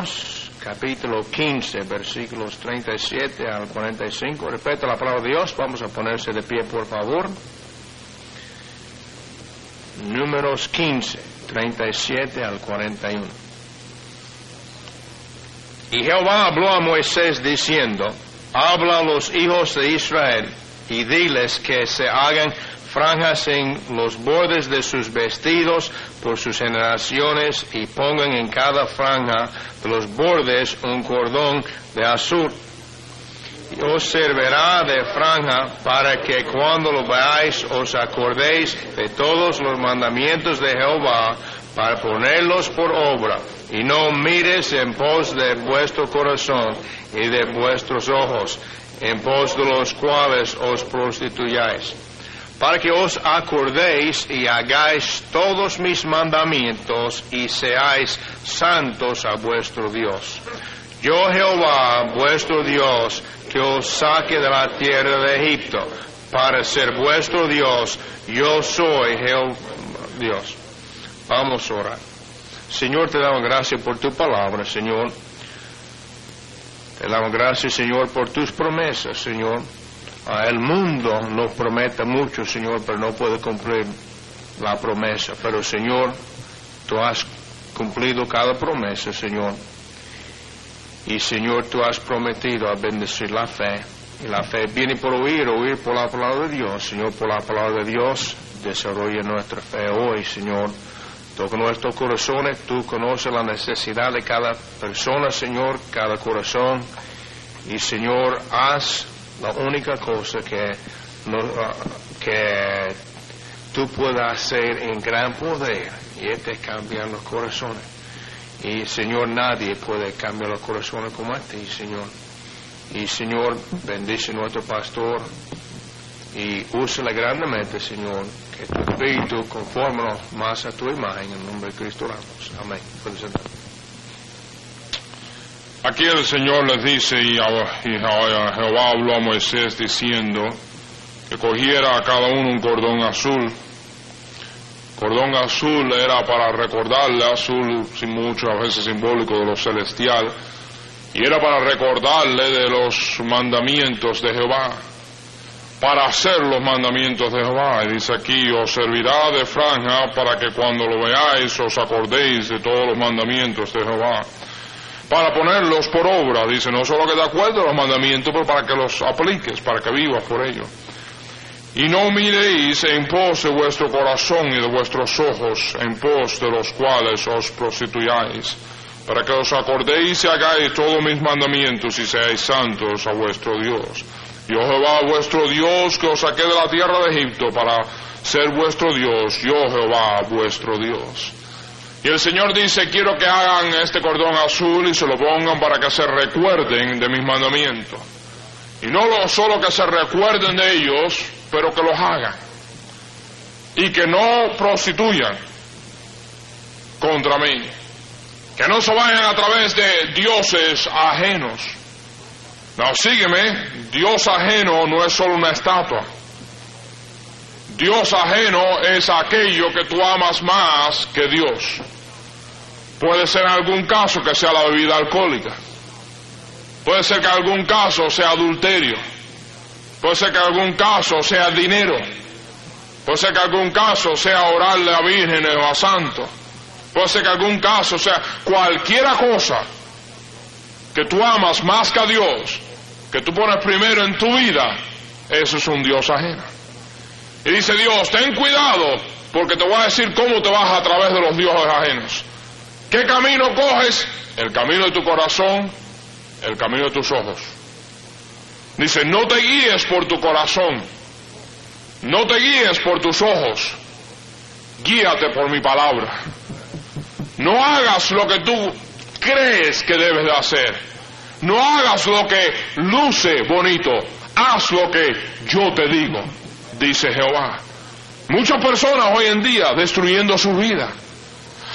Números, capítulo 15, versículos 37 al 45. Respeta la palabra de Dios. Vamos a ponerse de pie, por favor. Números 15, 37 al 41. Y Jehová habló a Moisés diciendo, habla a los hijos de Israel y diles que se hagan franjas en los bordes de sus vestidos por sus generaciones y pongan en cada franja de los bordes un cordón de azul. Y os servirá de franja para que cuando lo veáis os acordéis de todos los mandamientos de Jehová para ponerlos por obra y no mires en pos de vuestro corazón y de vuestros ojos, en pos de los cuales os prostituyáis para que os acordéis y hagáis todos mis mandamientos y seáis santos a vuestro Dios. Yo Jehová, vuestro Dios, que os saque de la tierra de Egipto, para ser vuestro Dios, yo soy Jehová Dios. Vamos a orar. Señor, te damos gracias por tu palabra, Señor. Te damos gracias, Señor, por tus promesas, Señor. El mundo nos promete mucho, Señor, pero no puede cumplir la promesa. Pero, Señor, tú has cumplido cada promesa, Señor. Y, Señor, tú has prometido a bendecir la fe. Y la fe viene por oír, oír por la palabra de Dios. Señor, por la palabra de Dios, desarrolla nuestra fe hoy, Señor. Toca nuestros corazones. Tú conoces la necesidad de cada persona, Señor, cada corazón. Y, Señor, haz la única cosa que, que tú puedes hacer en gran poder y este es cambiar los corazones. Y Señor, nadie puede cambiar los corazones como a ti, Señor. Y Señor, bendice a nuestro pastor y úsala grandemente, Señor, que tu espíritu conforme más a tu imagen en el nombre de Cristo oramos. Amén. Aquí el Señor les dice, y Jehová habló a Moisés diciendo que cogiera a cada uno un cordón azul. Cordón azul era para recordarle, azul sin mucho, a veces simbólico de lo celestial, y era para recordarle de los mandamientos de Jehová, para hacer los mandamientos de Jehová. Y dice aquí, os servirá de franja para que cuando lo veáis os acordéis de todos los mandamientos de Jehová para ponerlos por obra. Dice, no solo que de acuerdo a los mandamientos, pero para que los apliques, para que vivas por ello. Y no miréis en pos de vuestro corazón y de vuestros ojos, en pos de los cuales os prostituyáis, para que os acordéis y hagáis todos mis mandamientos y seáis santos a vuestro Dios. Yo Jehová vuestro Dios que os saqué de la tierra de Egipto para ser vuestro Dios, yo Jehová vuestro Dios. Y el Señor dice, quiero que hagan este cordón azul y se lo pongan para que se recuerden de mis mandamientos. Y no solo que se recuerden de ellos, pero que los hagan. Y que no prostituyan contra mí. Que no se vayan a través de dioses ajenos. No, sígueme, Dios ajeno no es solo una estatua. Dios ajeno es aquello que tú amas más que Dios. Puede ser en algún caso que sea la bebida alcohólica. Puede ser que en algún caso sea adulterio. Puede ser que en algún caso sea dinero. Puede ser que en algún caso sea orarle a vírgenes o a santos. Puede ser que en algún caso sea cualquiera cosa que tú amas más que a Dios, que tú pones primero en tu vida, eso es un Dios ajeno. Y dice Dios, ten cuidado, porque te voy a decir cómo te vas a través de los dioses ajenos. ¿Qué camino coges? El camino de tu corazón, el camino de tus ojos. Dice, no te guíes por tu corazón, no te guíes por tus ojos, guíate por mi palabra. No hagas lo que tú crees que debes de hacer. No hagas lo que luce bonito, haz lo que yo te digo dice Jehová. Muchas personas hoy en día destruyendo su vida.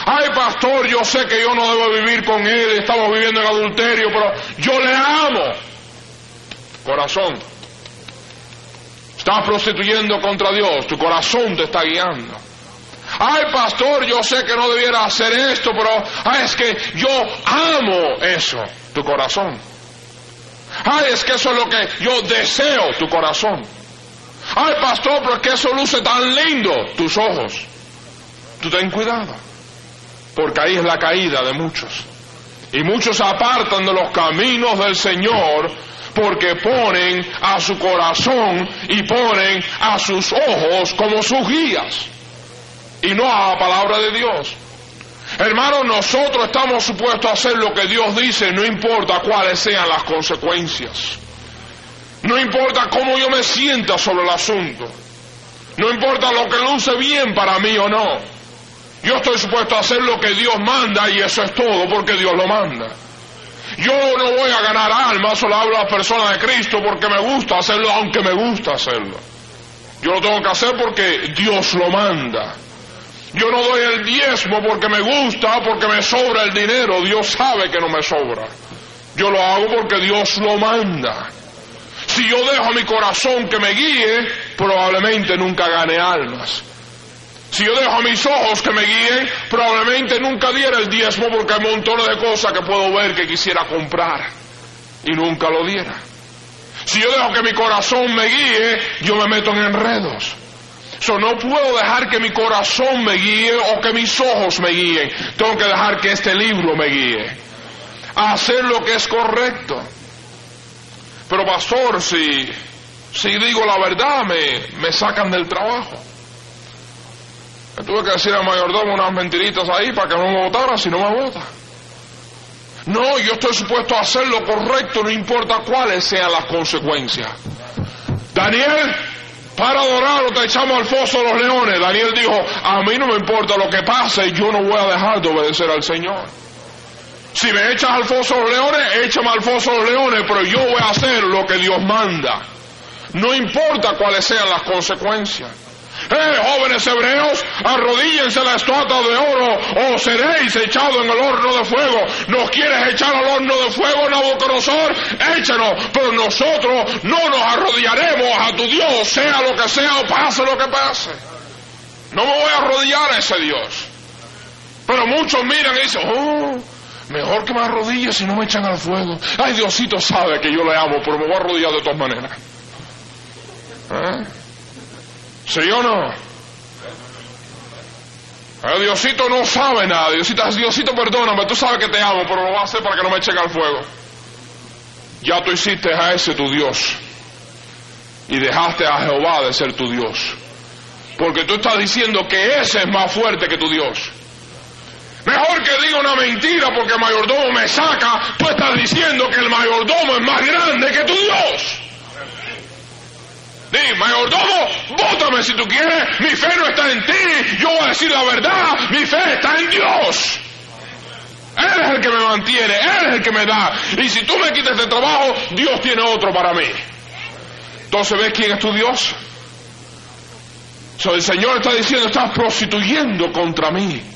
Ay, pastor, yo sé que yo no debo vivir con él, estamos viviendo en adulterio, pero yo le amo. Corazón, estás prostituyendo contra Dios, tu corazón te está guiando. Ay, pastor, yo sé que no debiera hacer esto, pero es que yo amo eso, tu corazón. Ay, es que eso es lo que yo deseo, tu corazón. Ay, pastor, pero es que eso luce tan lindo, tus ojos. Tú ten cuidado, porque ahí es la caída de muchos. Y muchos apartan de los caminos del Señor porque ponen a su corazón y ponen a sus ojos como sus guías y no a la palabra de Dios. Hermanos, nosotros estamos supuestos a hacer lo que Dios dice, no importa cuáles sean las consecuencias. No importa cómo yo me sienta sobre el asunto. No importa lo que luce bien para mí o no. Yo estoy supuesto a hacer lo que Dios manda y eso es todo porque Dios lo manda. Yo no voy a ganar almas, solo hablo a las personas de Cristo porque me gusta hacerlo, aunque me gusta hacerlo. Yo lo tengo que hacer porque Dios lo manda. Yo no doy el diezmo porque me gusta, porque me sobra el dinero. Dios sabe que no me sobra. Yo lo hago porque Dios lo manda. Si yo dejo a mi corazón que me guíe, probablemente nunca gane almas. Si yo dejo a mis ojos que me guíen, probablemente nunca diera el diezmo porque hay montones de cosas que puedo ver que quisiera comprar y nunca lo diera. Si yo dejo que mi corazón me guíe, yo me meto en enredos. So, no puedo dejar que mi corazón me guíe o que mis ojos me guíen. Tengo que dejar que este libro me guíe. A hacer lo que es correcto. Pero pastor, si, si digo la verdad, me, me sacan del trabajo. Me tuve que decir al mayordomo unas mentiritas ahí para que no me votara si no me vota. No, yo estoy supuesto a hacer lo correcto, no importa cuáles sean las consecuencias. Daniel, para adorarlo te echamos al foso de los leones. Daniel dijo, a mí no me importa lo que pase, yo no voy a dejar de obedecer al Señor. Si me echas al foso de los leones, échame al foso de los leones, pero yo voy a hacer lo que Dios manda. No importa cuáles sean las consecuencias. Eh, jóvenes hebreos, arrodíllense la estatua de oro o seréis echados en el horno de fuego. ¿Nos quieres echar al horno de fuego, Nabucodonosor? Échanos, pero nosotros no nos arrodillaremos a tu Dios, sea lo que sea o pase lo que pase. No me voy a arrodillar a ese Dios. Pero muchos miran y dicen, oh, mejor que me arrodille si no me echan al fuego. Ay, Diosito sabe que yo le amo, pero me voy a arrodillar de todas maneras. ¿Eh? ¿Sí o no? El Diosito no sabe nada. Diosito, Diosito, perdóname, tú sabes que te amo, pero lo voy a hacer para que no me echen al fuego. Ya tú hiciste a ese tu Dios. Y dejaste a Jehová de ser tu Dios. Porque tú estás diciendo que ese es más fuerte que tu Dios. Mejor que diga una mentira porque el mayordomo me saca, tú estás diciendo que el mayordomo es más grande que tu Dios. Di, mayordomo, bótame si tú quieres. Mi fe no está en ti. Yo voy a decir la verdad. Mi fe está en Dios. Él es el que me mantiene, Él es el que me da. Y si tú me quitas de trabajo, Dios tiene otro para mí. Entonces, ¿ves quién es tu Dios? So, el Señor está diciendo, estás prostituyendo contra mí.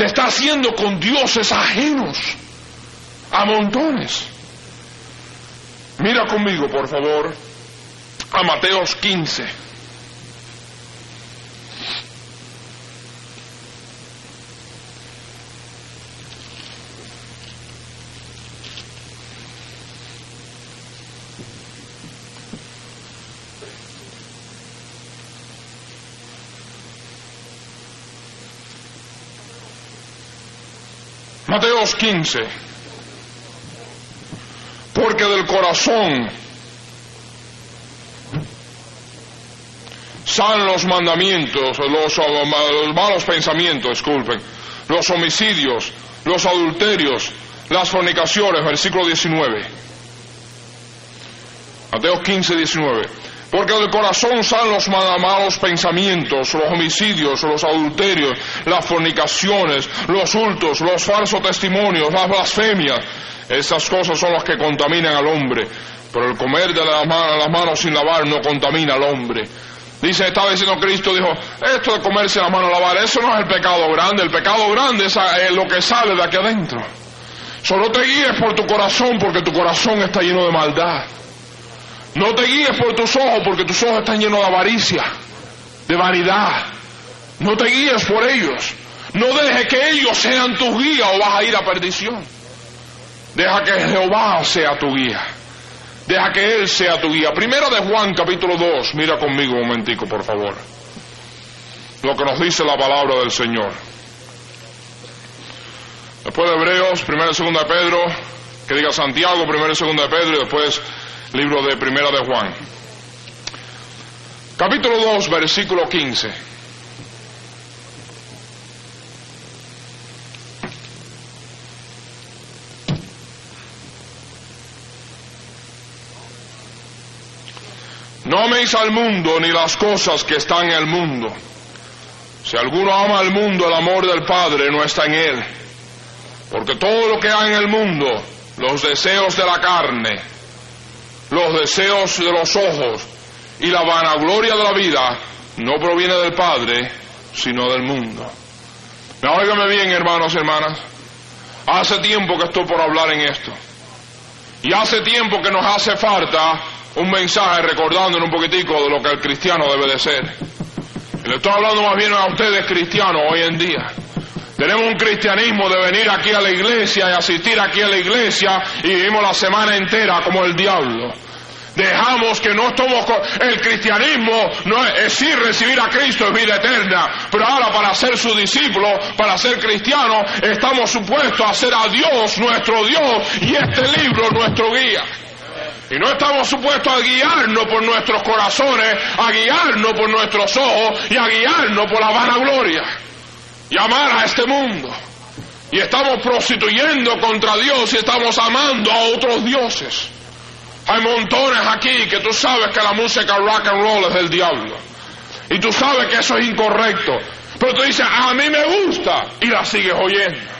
Te está haciendo con dioses ajenos. A montones. Mira conmigo, por favor a Mateos 15. Mateos 15. Porque del corazón salen los mandamientos, los, malos pensamientos, disculpen, los homicidios, los adulterios, las fornicaciones, versículo 19. Mateo 15, 19. Porque del corazón salen los malos pensamientos, los homicidios, los adulterios, las fornicaciones, los hurtos, los falsos testimonios, las blasfemias. Esas cosas son las que contaminan al hombre. Pero el comer de las manos sin lavar no contamina al hombre. Dice, estaba diciendo Cristo, dijo, esto de comerse la mano a lavar, eso no es el pecado grande, el pecado grande es eh, lo que sale de aquí adentro. Solo te guíes por tu corazón porque tu corazón está lleno de maldad. No te guíes por tus ojos porque tus ojos están llenos de avaricia, de vanidad. No te guíes por ellos. No dejes que ellos sean tu guía o vas a ir a perdición. Deja que Jehová sea tu guía. Deja que Él sea tu guía. Primera de Juan capítulo 2. Mira conmigo un momentico, por favor. Lo que nos dice la palabra del Señor. Después de Hebreos, primera y segunda de Pedro, que diga Santiago, primera y segunda de Pedro, y después libro de primera de Juan. Capítulo 2, versículo 15. No améis al mundo ni las cosas que están en el mundo. Si alguno ama al mundo, el amor del Padre no está en él. Porque todo lo que hay en el mundo, los deseos de la carne, los deseos de los ojos y la vanagloria de la vida, no proviene del Padre, sino del mundo. Óigame bien, hermanos y hermanas. Hace tiempo que estoy por hablar en esto. Y hace tiempo que nos hace falta un mensaje recordándonos un poquitico de lo que el cristiano debe de ser. Le estoy hablando más bien a ustedes cristianos hoy en día. Tenemos un cristianismo de venir aquí a la iglesia y asistir aquí a la iglesia y vivimos la semana entera como el diablo. Dejamos que no estamos el cristianismo no es, es recibir a Cristo es vida eterna, pero ahora para ser su discípulo, para ser cristiano, estamos supuestos a ser a Dios nuestro Dios y este libro nuestro guía. Y no estamos supuestos a guiarnos por nuestros corazones, a guiarnos por nuestros ojos y a guiarnos por la vanagloria. Y amar a este mundo. Y estamos prostituyendo contra Dios y estamos amando a otros dioses. Hay montones aquí que tú sabes que la música rock and roll es del diablo. Y tú sabes que eso es incorrecto. Pero tú dices, a mí me gusta y la sigues oyendo.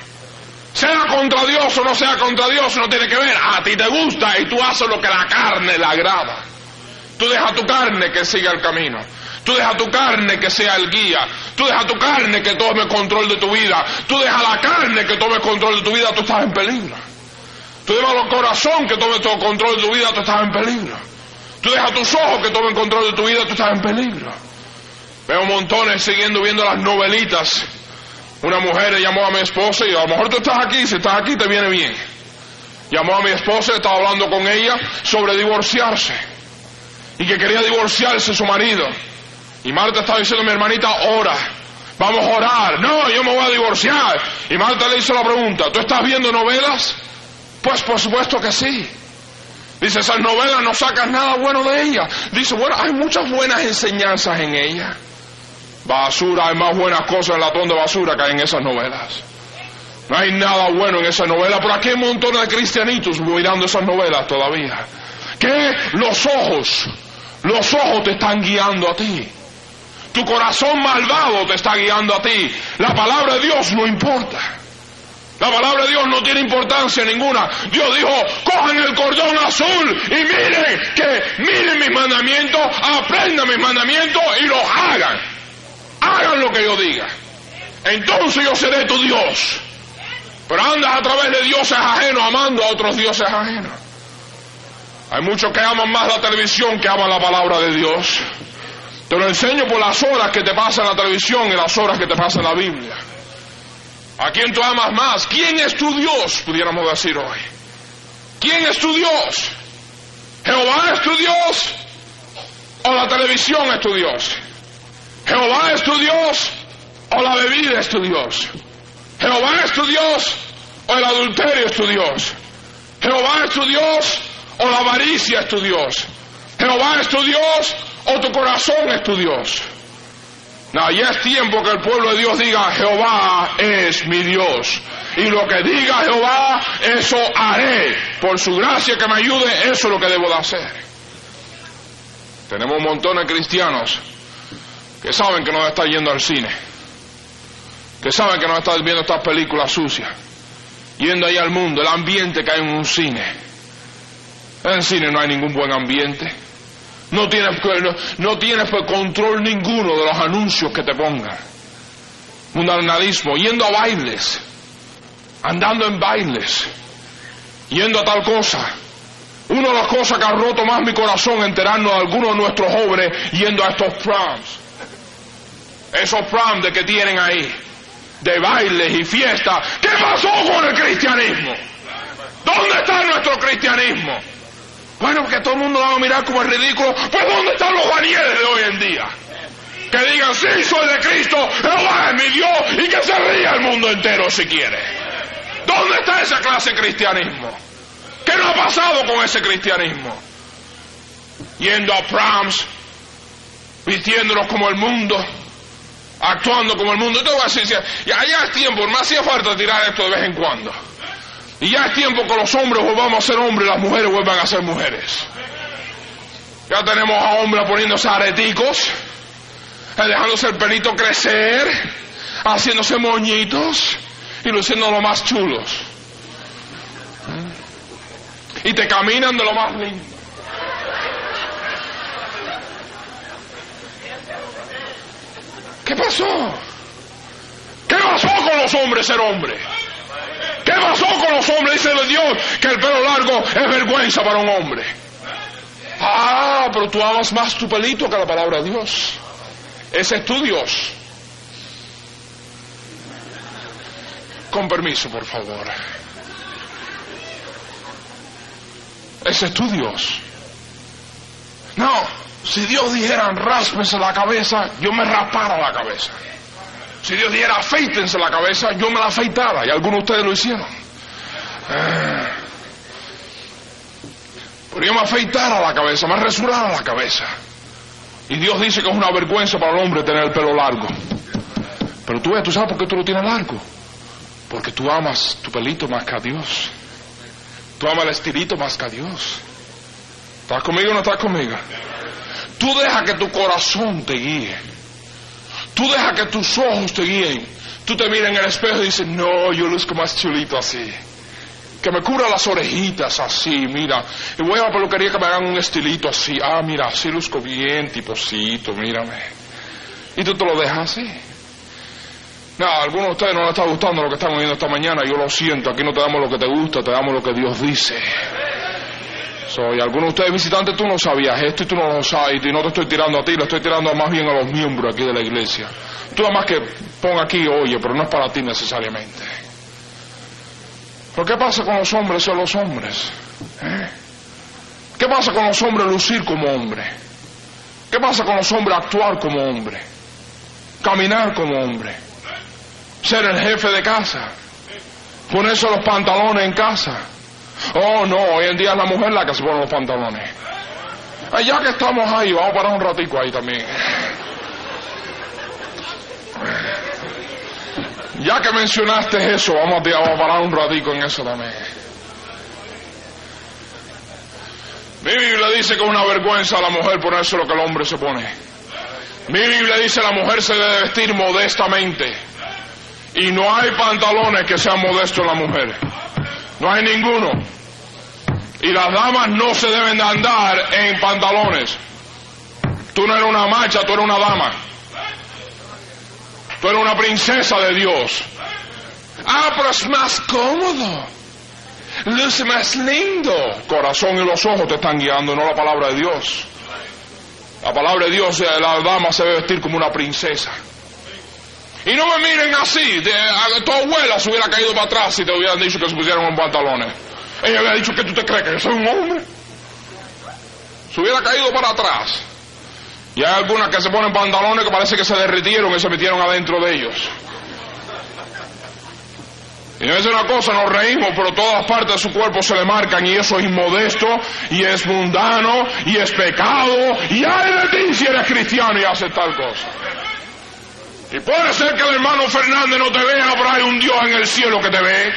Sea contra Dios o no sea contra Dios, no tiene que ver. A ti te gusta y tú haces lo que la carne le agrada. Tú deja tu carne que siga el camino. Tú deja tu carne que sea el guía. Tú deja tu carne que tome control de tu vida. Tú deja la carne que tome control de tu vida, tú estás en peligro. Tú deja el corazón que tome todo control de tu vida, tú estás en peligro. Tú deja tus ojos que tomen control de tu vida, tú estás en peligro. Veo montones siguiendo viendo las novelitas una mujer llamó a mi esposa y a lo mejor tú estás aquí, si estás aquí te viene bien. Llamó a mi esposa, estaba hablando con ella sobre divorciarse y que quería divorciarse su marido. Y Marta estaba diciendo, mi hermanita, ora, vamos a orar. No, yo me voy a divorciar. Y Marta le hizo la pregunta, ¿tú estás viendo novelas? Pues por supuesto que sí. Dice, esas novelas no sacan nada bueno de ellas. Dice, bueno, hay muchas buenas enseñanzas en ellas. Basura, hay más buenas cosas en la latón de basura que en esas novelas. No hay nada bueno en esa novela, pero aquí hay un montón de cristianitos mirando esas novelas todavía. Que los ojos, los ojos te están guiando a ti. Tu corazón malvado te está guiando a ti. La palabra de Dios no importa. La palabra de Dios no tiene importancia ninguna. Dios dijo, cojan el cordón azul y miren que miren mis mandamientos, aprendan mis mandamientos y los hagan hagan lo que yo diga. Entonces yo seré tu Dios. Pero andas a través de dioses ajenos, amando a otros dioses ajenos. Hay muchos que aman más la televisión que aman la palabra de Dios. Te lo enseño por las horas que te pasan la televisión y las horas que te pasan la Biblia. ¿A quién tú amas más? ¿Quién es tu Dios? Pudiéramos decir hoy. ¿Quién es tu Dios? ¿Jehová es tu Dios? ¿O la televisión es tu Dios? Jehová es tu Dios o la bebida es tu Dios. Jehová es tu Dios o el adulterio es tu Dios. Jehová es tu Dios o la avaricia es tu Dios. Jehová es tu Dios o tu corazón es tu Dios. No, ya es tiempo que el pueblo de Dios diga, Jehová es mi Dios. Y lo que diga Jehová, eso haré. Por su gracia que me ayude, eso es lo que debo de hacer. Tenemos un montón de cristianos que saben que no está yendo al cine, que saben que no está viendo estas películas sucias, yendo ahí al mundo, el ambiente que hay en un cine. En cine no hay ningún buen ambiente. No tienes, no, tienes control ninguno de los anuncios que te pongan. Mundanalismo, yendo a bailes, andando en bailes, yendo a tal cosa. Una de las cosas que ha roto más mi corazón enterarnos de algunos de nuestros jóvenes yendo a estos proms Esos prom de que tienen ahí, de bailes y fiestas. ¿Qué pasó con el cristianismo? ¿Dónde está nuestro cristianismo? Bueno, que todo el mundo va a mirar como ridículo. Pues ¿dónde están los Danieles de hoy en día? Que digan, sí, soy de Cristo, Jehová es mi Dios, y que se ría el mundo entero si quiere. ¿Dónde está esa clase de cristianismo? ¿Qué no ha pasado con ese cristianismo? Yendo a proms, vistiéndonos como el mundo, actuando como el mundo. Y todo así, ya, ya es tiempo, me hacía falta tirar esto de vez en cuando. Y ya es tiempo que los hombres volvamos a ser hombres y las mujeres vuelvan a ser mujeres. Ya tenemos a hombres poniéndose areticos, eh, dejándose el pelito crecer, haciéndose moñitos y luciendo lo más chulos. Y te caminan de lo más lindo. ¿Qué pasó? ¿Qué pasó con los hombres ser hombres? ¿Qué pasó con los hombres? Dice Dios que el pelo largo es vergüenza para un hombre. Ah, pero tú amas más tu pelito que la palabra de Dios. Ese es tu Dios. Con permiso, por favor. Ese es tu Dios. No, si Dios dijera ráspese la cabeza, yo me raspara la cabeza. Si Dios dijera afeítense la cabeza, yo me la afeitara y algunos de ustedes lo hicieron. Pero yo me afeitara la cabeza, me resurara la cabeza. Y Dios dice que es una vergüenza para el hombre tener el pelo largo. Pero tú tú sabes por qué tú lo tienes largo. Porque tú amas tu pelito más que a Dios. Tú amas el estilito más que a Dios. ¿Estás conmigo o no estás conmigo? Tú deja que tu corazón te guíe. Tú deja que tus ojos te guíen. Tú te miras en el espejo y dices, no, yo luzco más chulito así. Que me cubra las orejitas así, mira. Y voy a la peluquería que me hagan un estilito así. Ah, mira, así luzco bien, tiposito, mírame. Y tú te lo dejas así. No, a algunos de ustedes no les está gustando lo que están oyendo esta mañana. Yo lo siento, aquí no te damos lo que te gusta, te damos lo que Dios dice. Soy algunos de ustedes visitantes, tú no sabías esto y tú no lo sabes y no te estoy tirando a ti, lo estoy tirando más bien a los miembros aquí de la iglesia. Tú además que pon aquí, oye, pero no es para ti necesariamente. ¿Pero qué pasa con los hombres ser los hombres? ¿Eh? ¿Qué pasa con los hombres lucir como hombre? ¿Qué pasa con los hombres actuar como hombre? Caminar como hombre. Ser el jefe de casa. Ponerse los pantalones en casa Oh, no, hoy en día es la mujer la que se pone los pantalones. ya que estamos ahí, vamos a parar un ratico ahí también. Ya que mencionaste eso, vamos a, parar un ratico en eso también. Mi Biblia dice que es una vergüenza a la mujer ponerse lo que el hombre se pone. Mi Biblia dice que la mujer se debe vestir modestamente. Y no hay pantalones que sean modestos en la mujer. No hay ninguno. Y las damas no se deben de andar en pantalones. Tú no eres una macha, tú eres una dama. Tú eres una princesa de Dios. Ah, pero es más cómodo. Luce más lindo. Corazón y los ojos te están guiando, no la palabra de Dios. La palabra de Dios, la dama se debe vestir como una princesa. Y no me miren así. tu abuela se hubiera caído para atrás si te hubieran dicho que se pusieran en pantalones. Ella había dicho que tú te crees que yo soy un hombre. Se hubiera caído para atrás. Y hay algunas que se ponen pantalones que parece que se derritieron y se metieron adentro de ellos. Y es una cosa, nos reímos, pero todas partes de su cuerpo se le marcan y eso es inmodesto y es mundano y es pecado. Y hay de ti si eres cristiano y haces tal cosa. Y puede ser que el hermano Fernández no te vea, pero hay un Dios en el cielo que te ve.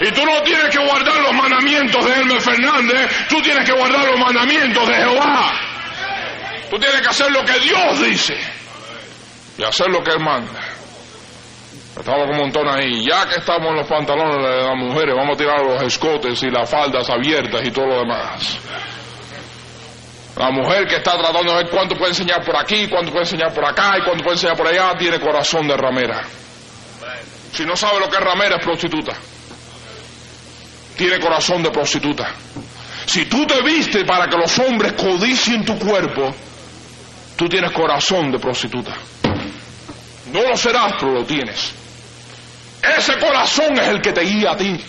Y tú no tienes que guardar los mandamientos de Hermes Fernández, tú tienes que guardar los mandamientos de Jehová. Tú tienes que hacer lo que Dios dice y hacer lo que Él manda. Estamos como un montón ahí. Ya que estamos en los pantalones de las mujeres, vamos a tirar los escotes y las faldas abiertas y todo lo demás. La mujer que está tratando de ver cuánto puede enseñar por aquí, cuánto puede enseñar por acá y cuánto puede enseñar por allá, tiene corazón de ramera. Si no sabe lo que es ramera, es prostituta. Tiene corazón de prostituta. Si tú te viste para que los hombres codicien tu cuerpo, tú tienes corazón de prostituta. No lo serás, pero lo tienes. Ese corazón es el que te guía a ti.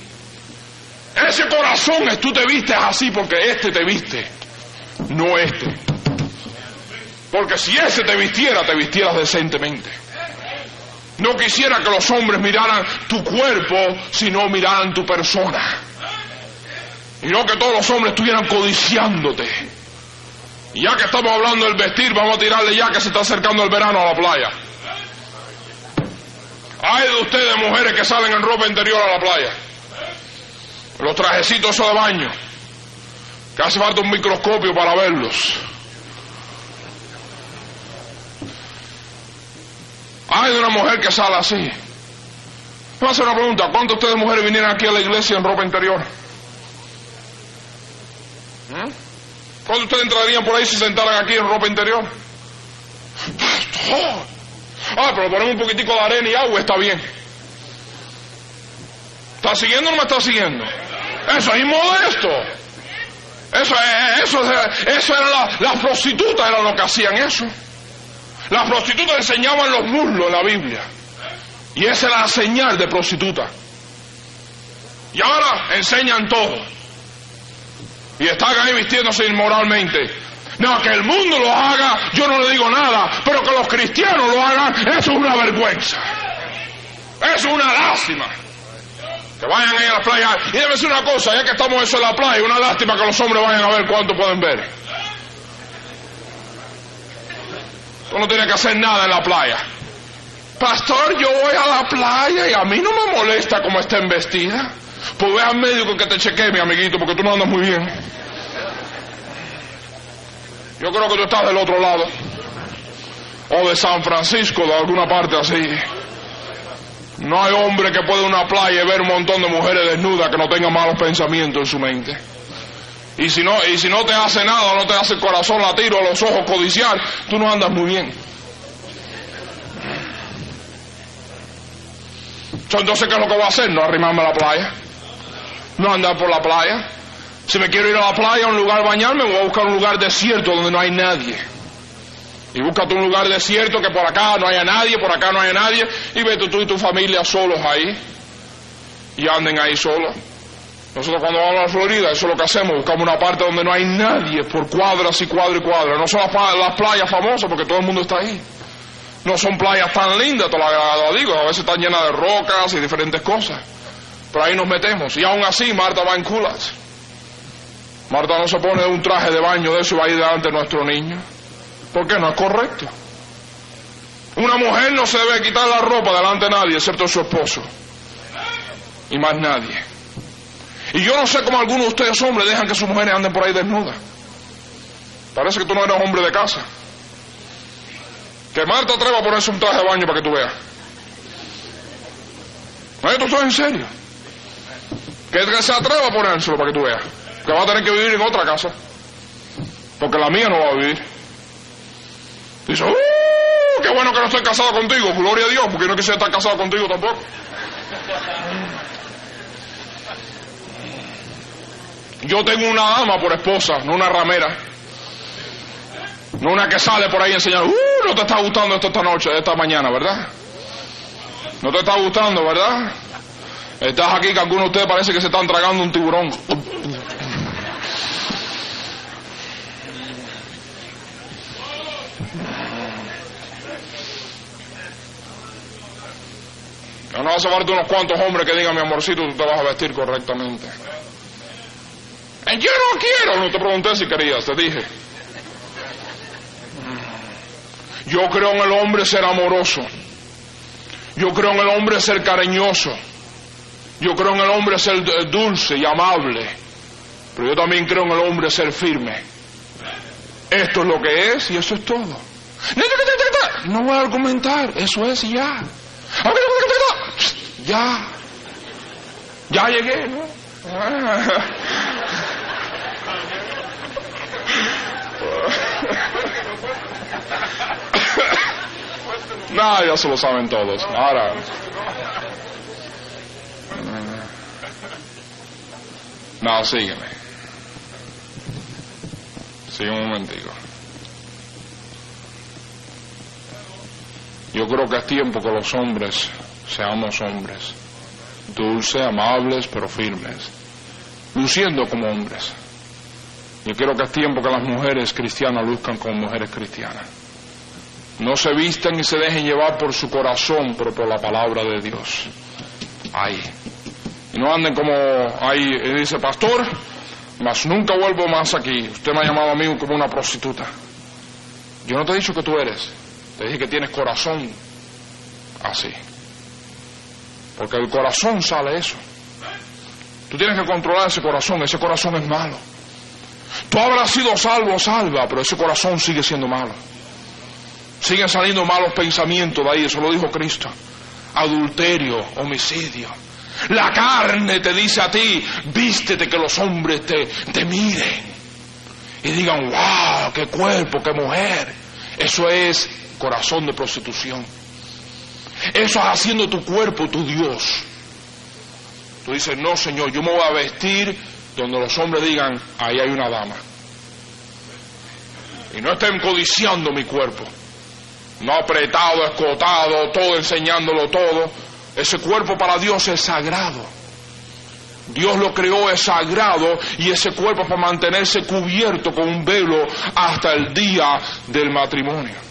Ese corazón es tú te vistes así porque este te viste, no este. Porque si ese te vistiera, te vistieras decentemente. No quisiera que los hombres miraran tu cuerpo, sino miraran tu persona. Y no que todos los hombres estuvieran codiciándote. Ya que estamos hablando del vestir, vamos a tirarle ya que se está acercando el verano a la playa. Hay de ustedes mujeres que salen en ropa interior a la playa. Los trajecitos esos de baño. Hace falta un microscopio para verlos. Hay una mujer que sale así. Voy a hacer una pregunta. ¿Cuántas de ustedes mujeres vinieron aquí a la iglesia en ropa interior? ¿Mm? ¿Cuántos ustedes entrarían por ahí si se sentaran aquí en ropa interior? Pastor. Ah, pero ponemos un poquitico de arena y agua, está bien. ¿Está siguiendo o no me está siguiendo? Eso es inmodesto. Eso, eso, eso era la, las prostitutas, era lo que hacían eso. Las prostitutas enseñaban los muslos en la Biblia. Y esa era la señal de prostituta. Y ahora enseñan todo. Y están ahí vistiéndose inmoralmente. No, que el mundo lo haga, yo no le digo nada, pero que los cristianos lo hagan, eso es una vergüenza. Eso es una lástima. Que vayan ahí a la playa. Y debe ser una cosa, ya que estamos eso en la playa, una lástima que los hombres vayan a ver cuánto pueden ver. Tú no tienes que hacer nada en la playa. Pastor, yo voy a la playa y a mí no me molesta cómo estén vestidas. Pues ve al médico que te chequee, mi amiguito, porque tú no andas muy bien. Yo creo que tú estás del otro lado. O de San Francisco, de alguna parte así. No hay hombre que pueda una playa y ver un montón de mujeres desnudas que no tengan malos pensamientos en su mente. Y si no, y si no te hace nada, no te hace el corazón latir o los ojos codiciar, tú no andas muy bien. Entonces, ¿qué es lo que voy a hacer? No arrimarme a la playa. No andar por la playa. Si me quiero ir a la playa, a un lugar a bañarme, voy a buscar un lugar desierto donde no hay nadie. Y búscate un lugar desierto que por acá no haya nadie, por acá no haya nadie, y vete tú y tu familia solos ahí. Y anden ahí solos. Nosotros cuando vamos a Florida, eso es lo que hacemos, buscamos una parte donde no hay nadie, por cuadras y cuadras y cuadras. No son las, playas famosas porque todo el mundo está ahí. No son playas tan lindas, te lo, digo, a veces están llenas de rocas y diferentes cosas. Pero ahí nos metemos. Y aún así, Marta va en culas. Marta no se pone un traje de baño de eso y va a ir delante de nuestro niño. ¿Por qué? No es correcto. Una mujer no se debe quitar la ropa delante de nadie, excepto su esposo. Y más nadie. Y yo no sé cómo algunos de ustedes hombres dejan que sus mujeres anden por ahí desnudas. Parece que tú no eres hombre de casa. Que Marta atreva a ponerse un traje de baño para que tú veas. ¿No esto es en serio? Que se atreva a ponérselo para que tú veas. Que va a tener que vivir en otra casa. Porque la mía no va a vivir. Dice, ¡uh! ¡Qué bueno que no estoy casado contigo! Gloria a Dios, porque no quisiera estar casado contigo tampoco. Yo tengo una dama por esposa, no una ramera. No una que sale por ahí enseñando, ¡uh! No te está gustando esto esta noche, esta mañana, ¿verdad? No te está gustando, ¿verdad? Estás aquí que algunos de ustedes parece que se están tragando un tiburón. No, no hace falta unos cuantos hombres que digan, mi amorcito, tú te vas a vestir correctamente. Eh, yo no quiero, no te pregunté si querías, te dije. Yo creo en el hombre ser amoroso. Yo creo en el hombre ser cariñoso. Yo creo en el hombre ser dulce y amable. Pero yo también creo en el hombre ser firme. Esto es lo que es y eso es todo. No voy a argumentar, eso es y ya. Ya. Ya llegué, ¿no? No, ya se lo saben todos. Ahora. No, sígueme. Sigue un momentico. Yo creo que es tiempo que los hombres seamos hombres, dulces, amables, pero firmes, luciendo como hombres. Yo creo que es tiempo que las mujeres cristianas luzcan como mujeres cristianas. No se vistan y se dejen llevar por su corazón, pero por la palabra de Dios. Ahí. Y no anden como ahí, dice, pastor, mas nunca vuelvo más aquí. Usted me ha llamado a mí como una prostituta. Yo no te he dicho que tú eres. Te dije que tienes corazón así. Porque el corazón sale eso. Tú tienes que controlar ese corazón. Ese corazón es malo. Tú habrás sido salvo salva, pero ese corazón sigue siendo malo. Siguen saliendo malos pensamientos de ahí, eso lo dijo Cristo. Adulterio, homicidio. La carne te dice a ti, vístete que los hombres te, te miren. Y digan, wow, qué cuerpo, qué mujer. Eso es corazón de prostitución. Eso es haciendo tu cuerpo tu Dios. Tú dices, no, Señor, yo me voy a vestir donde los hombres digan, ahí hay una dama. Y no estén codiciando mi cuerpo. No apretado, escotado, todo enseñándolo todo. Ese cuerpo para Dios es sagrado. Dios lo creó es sagrado y ese cuerpo para mantenerse cubierto con un velo hasta el día del matrimonio.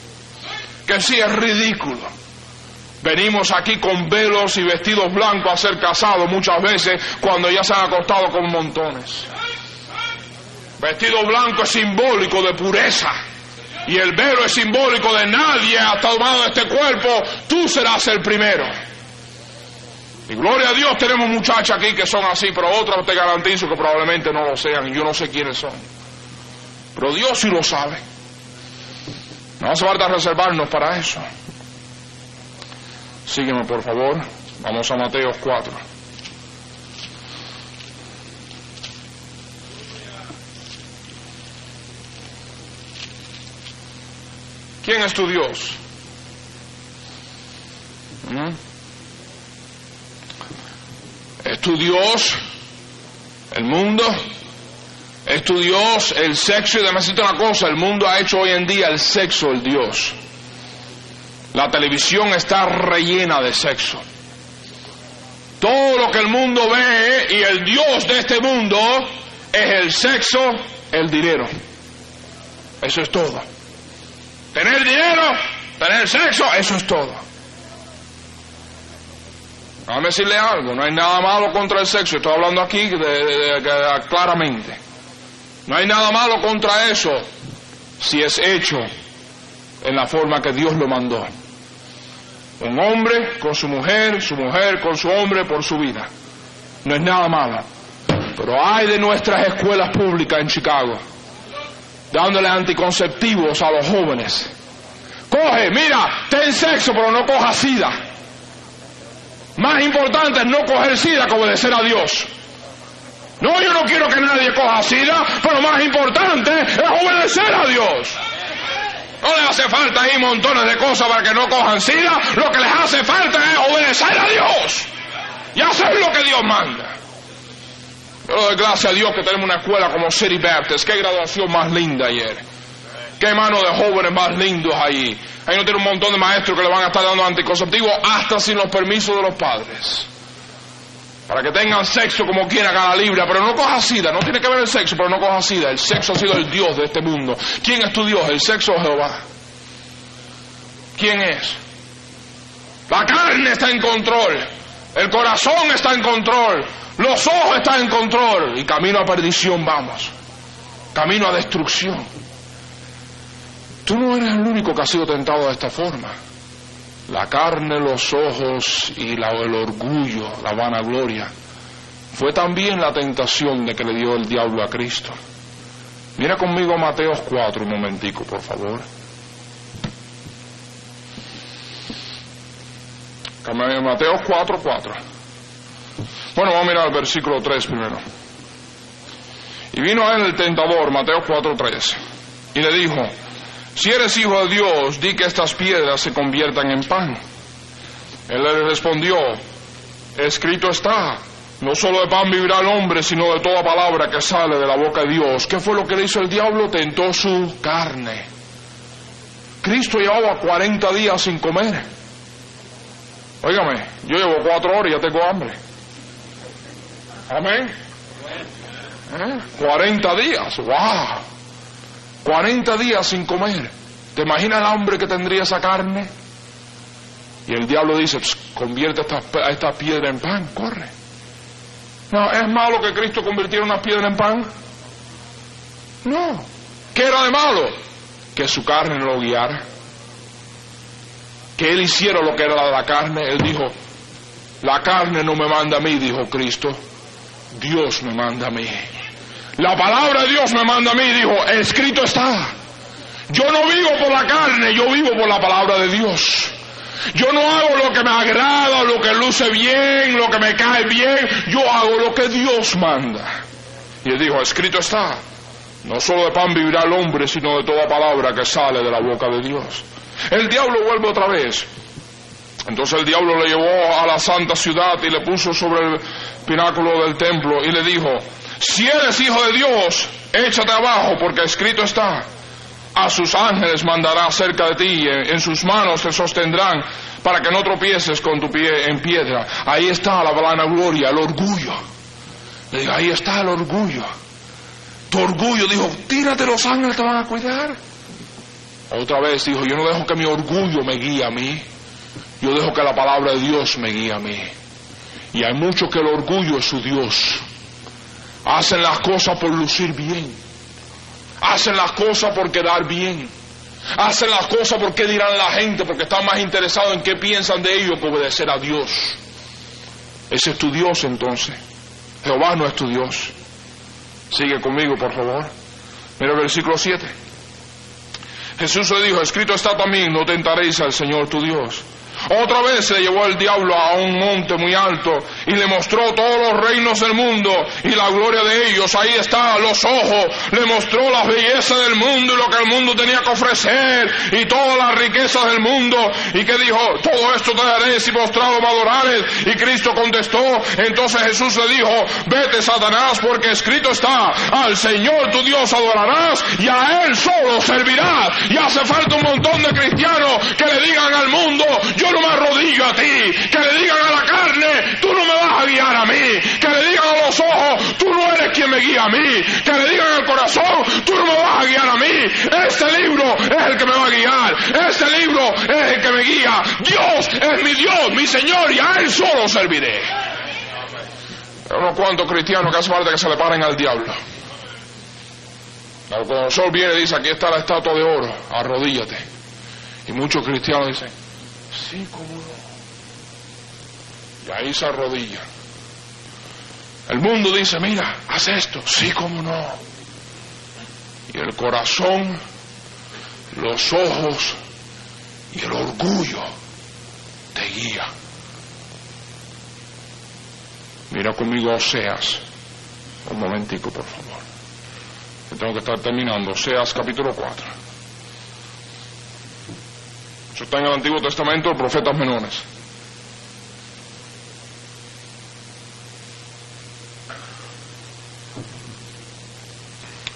Que sí es ridículo. Venimos aquí con velos y vestidos blancos a ser casados muchas veces cuando ya se han acostado con montones. Vestido blanco es simbólico de pureza. Y el velo es simbólico de nadie ha tomado este cuerpo, tú serás el primero. Y gloria a Dios tenemos muchachas aquí que son así, pero otras te garantizo que probablemente no lo sean. Yo no sé quiénes son. Pero Dios sí lo sabe. No hace falta reservarnos para eso. Sígueme, por favor. Vamos a Mateo 4. ¿Quién es tu Dios? ¿Mm? ¿Es tu Dios el mundo? ¿Es tu Dios el sexo? Y además una cosa, el mundo ha hecho hoy en día el sexo el Dios. La televisión está rellena de sexo. Todo lo que el mundo ve y el Dios de este mundo es el sexo, el dinero. Eso es todo. Tener dinero, tener sexo, eso es todo. Déjame decirle algo, no hay nada malo contra el sexo, estoy hablando aquí claramente. No hay nada malo contra eso si es hecho en la forma que Dios lo mandó. Un hombre con su mujer, su mujer con su hombre por su vida. No es nada malo. Pero hay de nuestras escuelas públicas en Chicago dándole anticonceptivos a los jóvenes. Coge, mira, ten sexo, pero no coja sida. Más importante es no coger sida que obedecer a Dios. No, yo no quiero que nadie coja sida, pero más importante es obedecer a Dios. No les hace falta ahí montones de cosas para que no cojan sida, lo que les hace falta es obedecer a Dios y hacer lo que Dios manda. Oh, gracias a Dios que tenemos una escuela como City Baptist. Qué graduación más linda ayer. Qué mano de jóvenes más lindos ahí. Ahí no tiene un montón de maestros que le van a estar dando anticonceptivos hasta sin los permisos de los padres. Para que tengan sexo como quiera cada libra, pero no coja sida. No tiene que ver el sexo, pero no coja sida. El sexo ha sido el Dios de este mundo. ¿Quién es tu Dios? ¿El sexo Jehová? ¿Quién es? La carne está en control. El corazón está en control. Los ojos están en control y camino a perdición vamos. Camino a destrucción. Tú no eres el único que ha sido tentado de esta forma. La carne, los ojos y la, el orgullo, la vanagloria, fue también la tentación de que le dio el diablo a Cristo. Mira conmigo Mateo 4 un momentico, por favor. Mateo 4, 4. Bueno, vamos a mirar el versículo 3 primero. Y vino a él el tentador, Mateo 4:3, y le dijo, si eres hijo de Dios, di que estas piedras se conviertan en pan. Él le respondió, escrito está, no solo de pan vivirá el hombre, sino de toda palabra que sale de la boca de Dios. ¿Qué fue lo que le hizo el diablo? Tentó su carne. Cristo llevaba 40 días sin comer. Óigame, yo llevo cuatro horas y ya tengo hambre. Amén. 40 ¿Eh? días, wow. 40 días sin comer. ¿Te imaginas el hambre que tendría esa carne? Y el diablo dice, convierte esta, esta piedra en pan, corre. No, ¿es malo que Cristo convirtiera una piedra en pan? No. ¿Qué era de malo? Que su carne no lo guiara. Que él hiciera lo que era de la carne. Él dijo, la carne no me manda a mí, dijo Cristo. Dios me manda a mí. La palabra de Dios me manda a mí, dijo, escrito está. Yo no vivo por la carne, yo vivo por la palabra de Dios. Yo no hago lo que me agrada, lo que luce bien, lo que me cae bien. Yo hago lo que Dios manda. Y él dijo, escrito está. No solo de pan vivirá el hombre, sino de toda palabra que sale de la boca de Dios. El diablo vuelve otra vez. Entonces el diablo le llevó a la santa ciudad y le puso sobre el pináculo del templo y le dijo, si eres hijo de Dios, échate abajo porque escrito está a sus ángeles mandará cerca de ti, en, sus manos te sostendrán para que no tropieces con tu pie en piedra. Ahí está la gloria, el orgullo. Le digo, ahí está el orgullo. Tu orgullo, dijo, tírate los ángeles, te van a cuidar. Otra vez dijo, yo no dejo que mi orgullo me guíe a mí, yo dejo que la palabra de Dios me guíe a mí. Y hay muchos que el orgullo es su Dios. Hacen las cosas por lucir bien Hacen las cosas por quedar bien. Hacen las cosas porque dirán la gente, porque están más interesados en qué piensan de ellos que obedecer a Dios. Ese es tu Dios entonces. Jehová no es tu Dios. Sigue conmigo, por favor. Mira el versículo 7. Jesús le dijo, escrito está también, no tentaréis al Señor tu Dios. Otra vez se llevó el diablo a un monte muy alto y le mostró todos los reinos del mundo y la gloria de ellos. Ahí está, los ojos. Le mostró la belleza del mundo y lo que el mundo tenía que ofrecer y todas las riquezas del mundo. Y que dijo, todo esto te daré si postrado me adorares. Y Cristo contestó, entonces Jesús le dijo, vete Satanás porque escrito está, al Señor tu Dios adorarás y a Él solo servirás. Y hace falta un montón de cristianos que le digan al mundo, yo no me arrodillo a ti. Que le digan a la carne, tú no me vas a guiar a mí. Que le digan a los ojos, tú no eres quien me guía a mí. Que le digan al corazón, tú no me vas a guiar a mí. Este libro es el que me va a guiar. Este libro es el que me guía. Dios es mi Dios, mi Señor, y a Él solo serviré. Hay unos cuantos cristianos que hace falta que se le paren al diablo. Cuando el sol viene dice, aquí está la estatua de oro, arrodíllate. Y muchos cristianos dicen, Sí, cómo no. Y ahí se arrodilla. El mundo dice, mira, haz esto. Sí, cómo no. Y el corazón, los ojos y el orgullo te guía. Mira conmigo Oseas. Un momentico, por favor. tengo que estar terminando. Oseas capítulo 4 está en el Antiguo Testamento, profetas menores.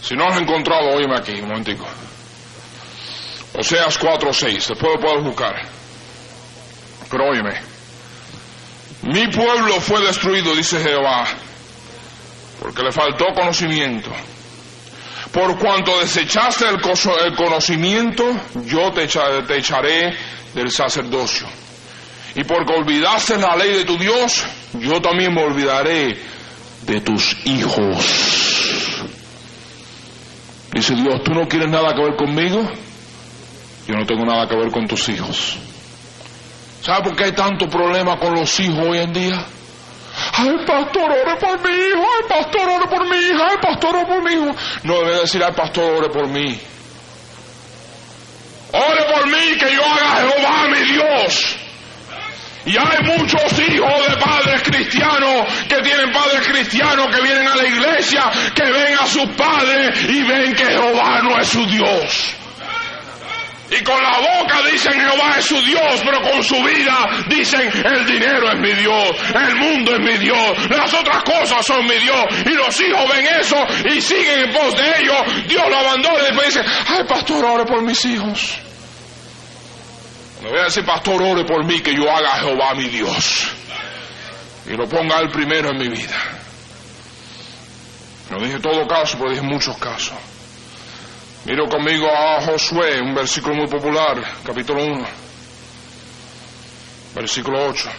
Si no has encontrado, óyeme aquí, un momentico. Oseas 4 6, después lo puedes buscar. Pero óyeme. Mi pueblo fue destruido, dice Jehová, porque le faltó conocimiento. Por cuanto desechaste el, conocimiento, yo te, echaré del sacerdocio. Y porque olvidaste la ley de tu Dios, yo también me olvidaré de tus hijos. Dice Dios, ¿tú no quieres nada que ver conmigo? Yo no tengo nada que ver con tus hijos. ¿Sabes por qué hay tanto problema con los hijos hoy en día? Ay, pastor, ore por mi hijo. Ay, pastor, ore por mi hija. Ay, pastor, ore por mi hijo. No debe decir, ay, pastor, ore por mí. Ore por mí que yo haga Jehová mi Dios. Y hay muchos hijos de padres cristianos que tienen padres cristianos que vienen a la iglesia, que ven a sus padres y ven que Jehová no es su Dios. Y con la boca dicen Jehová es su Dios, pero con su vida dicen el dinero es mi Dios, el mundo es mi Dios, las otras cosas son mi Dios. Y los hijos ven eso y siguen en pos de ellos. Dios lo abandona y después dice, ay pastor, ore por mis hijos. Le voy a decir, pastor, ore por mí que yo haga Jehová mi Dios. Y lo ponga el primero en mi vida. No dije todo caso, pero dije muchos casos. Miro conmigo a Josué, un versículo muy popular, capítulo 1, versículo 8.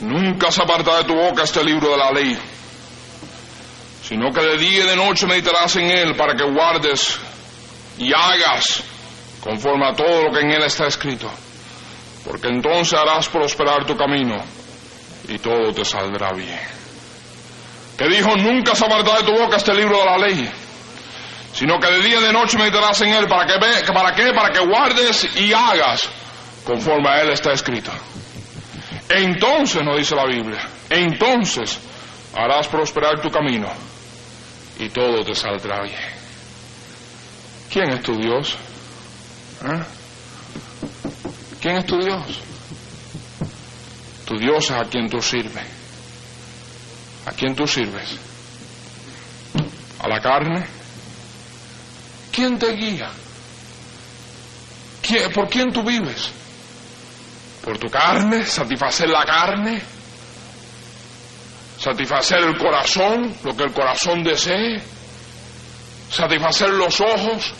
Nunca se aparta de tu boca este libro de la ley, sino que de día y de noche meditarás en él para que guardes y hagas conforme a todo lo que en él está escrito, porque entonces harás prosperar tu camino y todo te saldrá bien. Que dijo, nunca se aparta de tu boca este libro de la ley, sino que de día y de noche meditarás en él para que, ve, para qué, para que guardes y hagas conforme a él está escrito. Entonces, nos dice la Biblia, entonces harás prosperar tu camino y todo te saldrá bien. ¿Quién es tu Dios? ¿Eh? ¿Quién es tu Dios? Tu Dios es a quien tú sirves. ¿A quién tú sirves? ¿A la carne? ¿Quién te guía? ¿Por quién tú vives? por tu carne, satisfacer la carne, satisfacer el corazón, lo que el corazón desee, satisfacer los ojos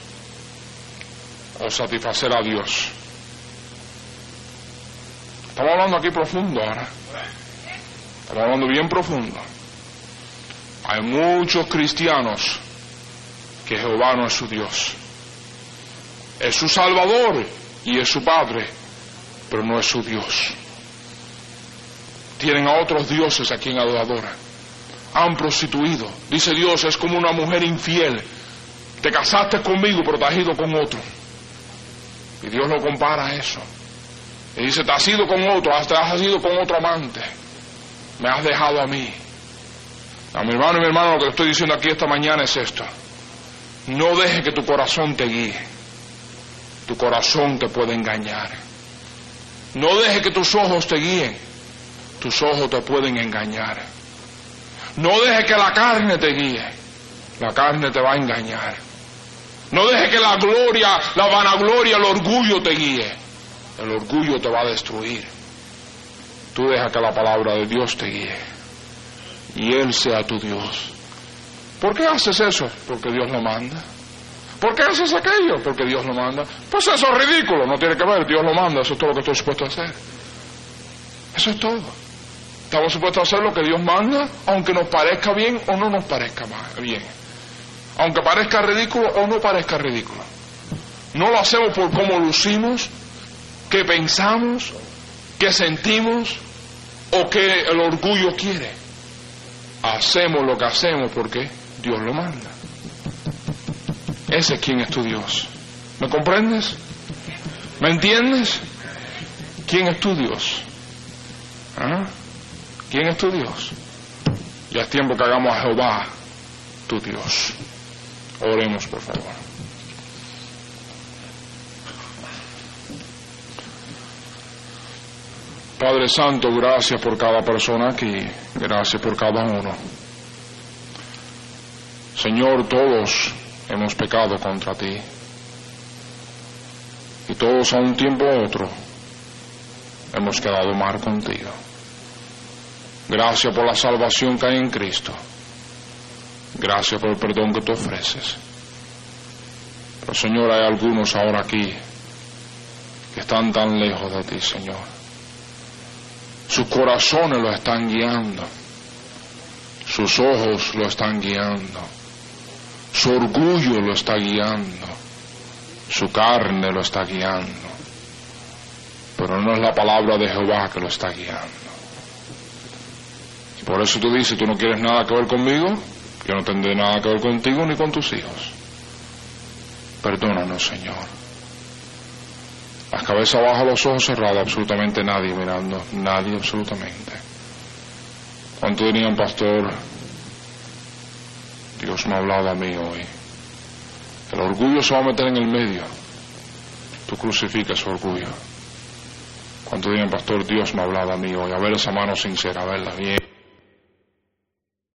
o satisfacer a Dios. Estamos hablando aquí profundo ahora. Estamos hablando bien profundo. Hay muchos cristianos que Jehová no es su Dios. Es su Salvador y es su Padre pero no es su Dios. Tienen a otros dioses a quien adoran. Han prostituido. Dice Dios, es como una mujer infiel. Te casaste conmigo, pero te has ido con otro. Y Dios lo compara a eso. Y dice, te has ido con otro, hasta has ido con otro amante. Me has dejado a mí. A mi hermano y mi hermano, lo que estoy diciendo aquí esta mañana es esto. No deje que tu corazón te guíe. Tu corazón te puede engañar. No deje que tus ojos te guíen. Tus ojos te pueden engañar. No deje que la carne te guíe. La carne te va a engañar. No deje que la gloria, la vanagloria, el orgullo te guíe. El orgullo te va a destruir. Tú deja que la palabra de Dios te guíe. Y Él sea tu Dios. ¿Por qué haces eso? Porque Dios lo manda. ¿Por qué haces aquello? Porque Dios lo manda. Pues eso es ridículo, no tiene que ver, Dios lo manda, eso es todo lo que estoy supuesto a hacer. Eso es todo. Estamos supuestos a hacer lo que Dios manda, aunque nos parezca bien o no nos parezca bien. Aunque parezca ridículo o no parezca ridículo. No lo hacemos por cómo lucimos, qué pensamos, qué sentimos o qué el orgullo quiere. Hacemos lo que hacemos porque Dios lo manda. Ese es quien es tu Dios. ¿Me comprendes? ¿Me entiendes? ¿Quién es tu Dios? ¿Ah? ¿Quién es tu Dios? Ya es tiempo que hagamos a Jehová tu Dios. Oremos, por favor. Padre Santo, gracias por cada persona aquí, gracias por cada uno. Señor, todos hemos pecado contra ti. Y todos a un tiempo u otro hemos quedado mal contigo. Gracias por la salvación que hay en Cristo. Gracias por el perdón que tú ofreces. Pero Señor, hay algunos ahora aquí que están tan lejos de ti, Señor. Sus corazones lo están guiando. Sus ojos lo están guiando su orgullo lo está guiando, su carne lo está guiando, pero no es la palabra de Jehová que lo está guiando. Y por eso tú dices, tú no quieres nada que ver conmigo, yo no tendré nada que ver contigo ni con tus hijos. Perdónanos, Señor. Las cabezas abajo, los ojos cerrados, absolutamente nadie mirando, nadie absolutamente. ¿Cuánto dirían, pastor? Dios me ha hablado a mí hoy. El orgullo se va a meter en el medio. Tú crucificas su orgullo. Cuando digan, pastor, Dios me ha hablado a mí hoy. A ver esa mano sincera, a verla bien.